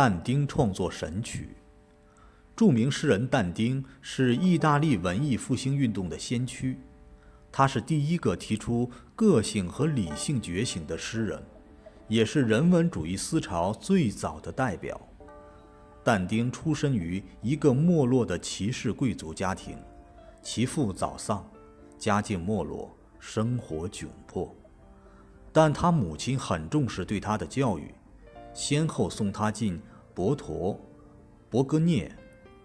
但丁创作《神曲》。著名诗人但丁是意大利文艺复兴运动的先驱，他是第一个提出个性和理性觉醒的诗人，也是人文主义思潮最早的代表。但丁出身于一个没落的骑士贵族家庭，其父早丧，家境没落，生活窘迫，但他母亲很重视对他的教育，先后送他进博陀、博格涅。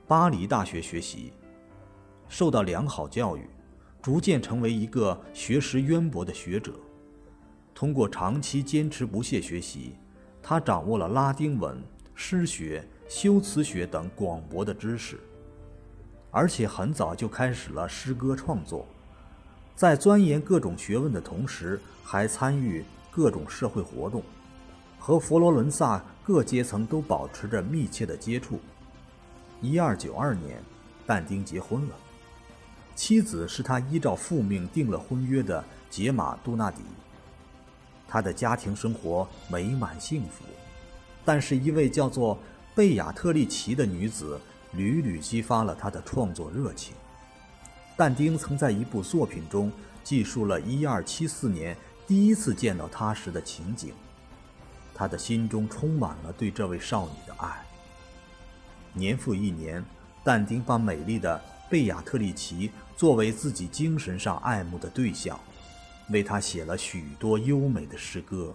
巴黎大学学习，受到良好教育，逐渐成为一个学识渊博的学者。通过长期坚持不懈学习，他掌握了拉丁文、诗学、修辞学等广博的知识，而且很早就开始了诗歌创作。在钻研各种学问的同时，还参与各种社会活动，和佛罗伦萨各阶层都保持着密切的接触。一二九二年，但丁结婚了，妻子是他依照父命订了婚约的杰玛·杜纳迪。他的家庭生活美满幸福，但是一位叫做贝亚特丽奇的女子屡屡激发了他的创作热情。但丁曾在一部作品中记述了一二七四年第一次见到她时的情景，他的心中充满了对这位少女的爱。年复一年，但丁把美丽的贝亚特丽奇作为自己精神上爱慕的对象，为她写了许多优美的诗歌。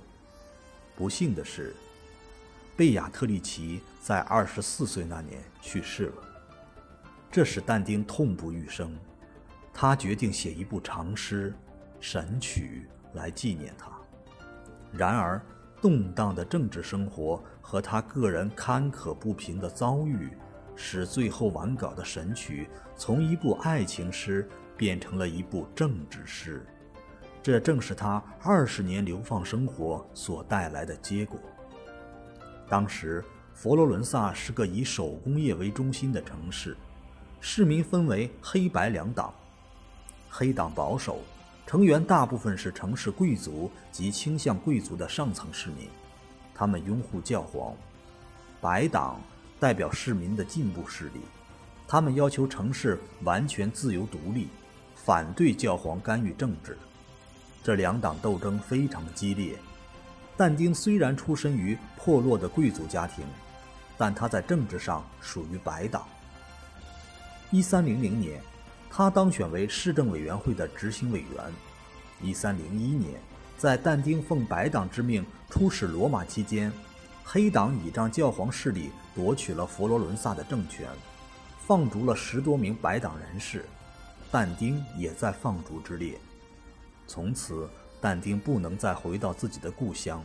不幸的是，贝亚特丽奇在二十四岁那年去世了，这使但丁痛不欲生。他决定写一部长诗《神曲》来纪念她。然而，动荡的政治生活和他个人坎坷不平的遭遇，使最后完稿的《神曲》从一部爱情诗变成了一部政治诗。这正是他二十年流放生活所带来的结果。当时，佛罗伦萨是个以手工业为中心的城市，市民分为黑白两党，黑党保守。成员大部分是城市贵族及倾向贵族的上层市民，他们拥护教皇。白党代表市民的进步势力，他们要求城市完全自由独立，反对教皇干预政治。这两党斗争非常激烈。但丁虽然出身于破落的贵族家庭，但他在政治上属于白党。一三零零年。他当选为市政委员会的执行委员。一三零一年，在但丁奉白党之命出使罗马期间，黑党倚仗教皇势力夺取了佛罗伦萨的政权，放逐了十多名白党人士，但丁也在放逐之列。从此，但丁不能再回到自己的故乡，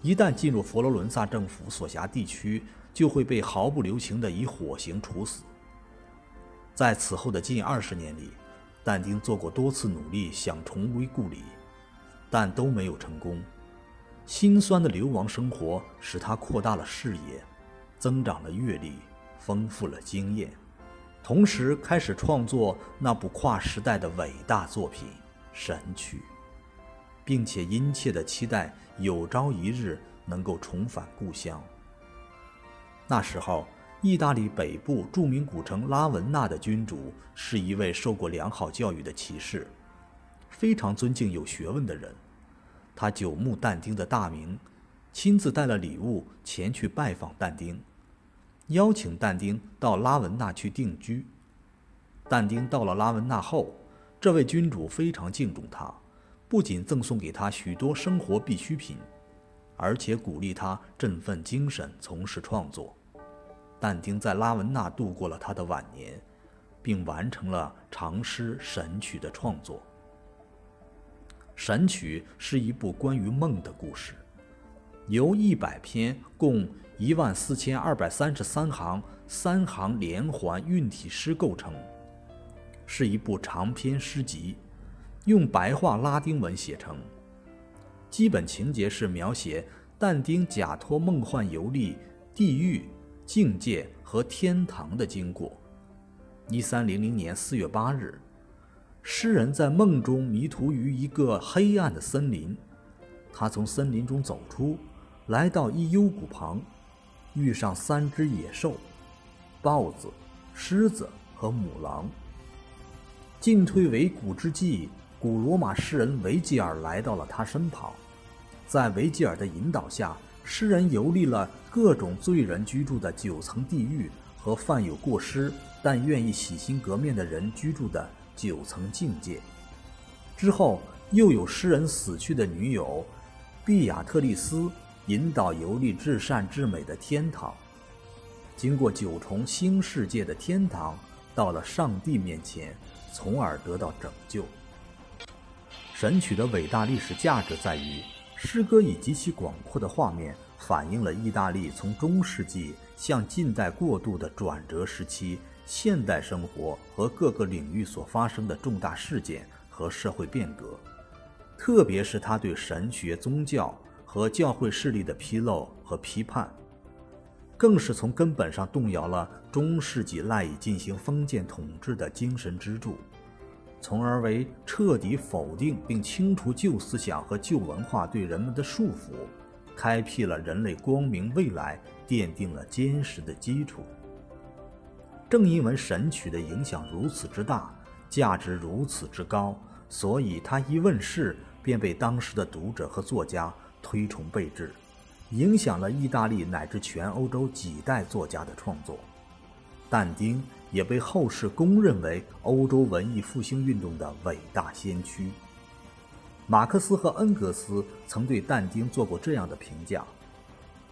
一旦进入佛罗伦萨政府所辖地区，就会被毫不留情地以火刑处死。在此后的近二十年里，但丁做过多次努力想重归故里，但都没有成功。心酸的流亡生活使他扩大了视野，增长了阅历，丰富了经验，同时开始创作那部跨时代的伟大作品《神曲》，并且殷切地期待有朝一日能够重返故乡。那时候。意大利北部著名古城拉文纳的君主是一位受过良好教育的骑士，非常尊敬有学问的人。他久慕但丁的大名，亲自带了礼物前去拜访但丁，邀请但丁到拉文纳去定居。但丁到了拉文纳后，这位君主非常敬重他，不仅赠送给他许多生活必需品，而且鼓励他振奋精神，从事创作。但丁在拉文纳度过了他的晚年，并完成了长诗《神曲》的创作。《神曲》是一部关于梦的故事，由一百篇共一万四千二百三十三行三行连环韵体诗构成，是一部长篇诗集，用白话拉丁文写成。基本情节是描写但丁假托梦幻游历地狱。境界和天堂的经过。一三零零年四月八日，诗人在梦中迷途于一个黑暗的森林，他从森林中走出，来到一幽谷旁，遇上三只野兽：豹子、狮子和母狼。进退维谷之际，古罗马诗人维吉尔来到了他身旁，在维吉尔的引导下，诗人游历了各种罪人居住的九层地狱和犯有过失但愿意洗心革面的人居住的九层境界。之后，又有诗人死去的女友毕亚特丽斯引导游历至善至美的天堂，经过九重新世界的天堂，到了上帝面前。从而得到拯救。神曲的伟大历史价值在于，诗歌以极其广阔的画面，反映了意大利从中世纪向近代过渡的转折时期现代生活和各个领域所发生的重大事件和社会变革，特别是他对神学、宗教和教会势力的披露和批判。更是从根本上动摇了中世纪赖以进行封建统治的精神支柱，从而为彻底否定并清除旧思想和旧文化对人们的束缚，开辟了人类光明未来奠定了坚实的基础。正因为《神曲》的影响如此之大，价值如此之高，所以它一问世便被当时的读者和作家推崇备至。影响了意大利乃至全欧洲几代作家的创作，但丁也被后世公认为欧洲文艺复兴运动的伟大先驱。马克思和恩格斯曾对但丁做过这样的评价：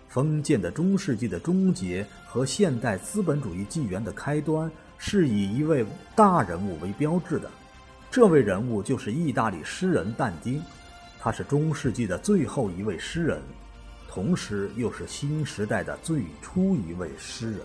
封建的中世纪的终结和现代资本主义纪元的开端是以一位大人物为标志的，这位人物就是意大利诗人但丁，他是中世纪的最后一位诗人。同时，又是新时代的最初一位诗人。